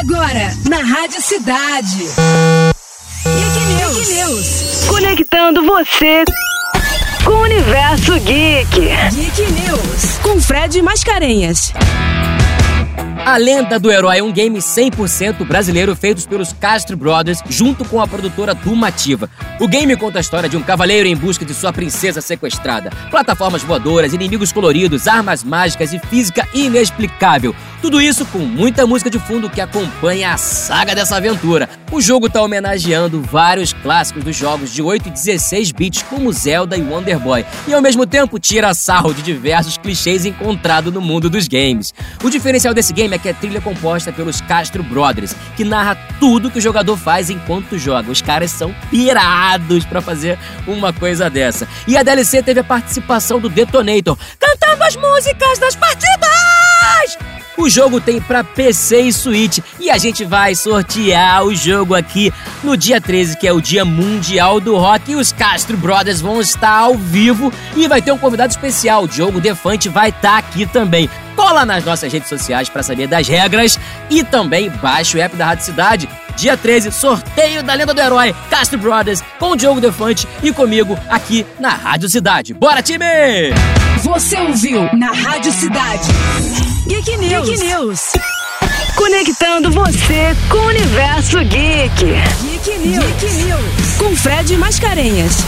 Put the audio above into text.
Agora, na Rádio Cidade. Geek News. Geek News. Conectando você com o universo geek. Geek News. Com Fred Mascarenhas. A Lenda do Herói é um game 100% brasileiro feito pelos Castro Brothers junto com a produtora Dumativa. O game conta a história de um cavaleiro em busca de sua princesa sequestrada. Plataformas voadoras, inimigos coloridos, armas mágicas e física inexplicável. Tudo isso com muita música de fundo que acompanha a saga dessa aventura. O jogo está homenageando vários clássicos dos jogos de 8 e 16 bits como Zelda e Wonder Boy, e ao mesmo tempo tira sarro de diversos clichês encontrados no mundo dos games. O diferencial desse game é que é trilha composta pelos Castro Brothers, que narra tudo que o jogador faz enquanto joga. Os caras são pirados para fazer uma coisa dessa. E a DLC teve a participação do Detonator, cantando as músicas das partidas! O jogo tem para PC e Switch e a gente vai sortear o jogo aqui no dia 13, que é o Dia Mundial do Rock. E os Castro Brothers vão estar ao vivo e vai ter um convidado especial. O Diogo Defante vai estar aqui também. Cola nas nossas redes sociais para saber das regras e também baixe o app da Rádio Cidade. Dia 13, sorteio da Lenda do Herói, Castro Brothers, com o Diogo Defante e comigo aqui na Rádio Cidade. Bora, time! Você ouviu na Rádio Cidade. Geek News. Geek News. Conectando você com o universo geek. Geek News. Geek News. Com Fred Mascarenhas.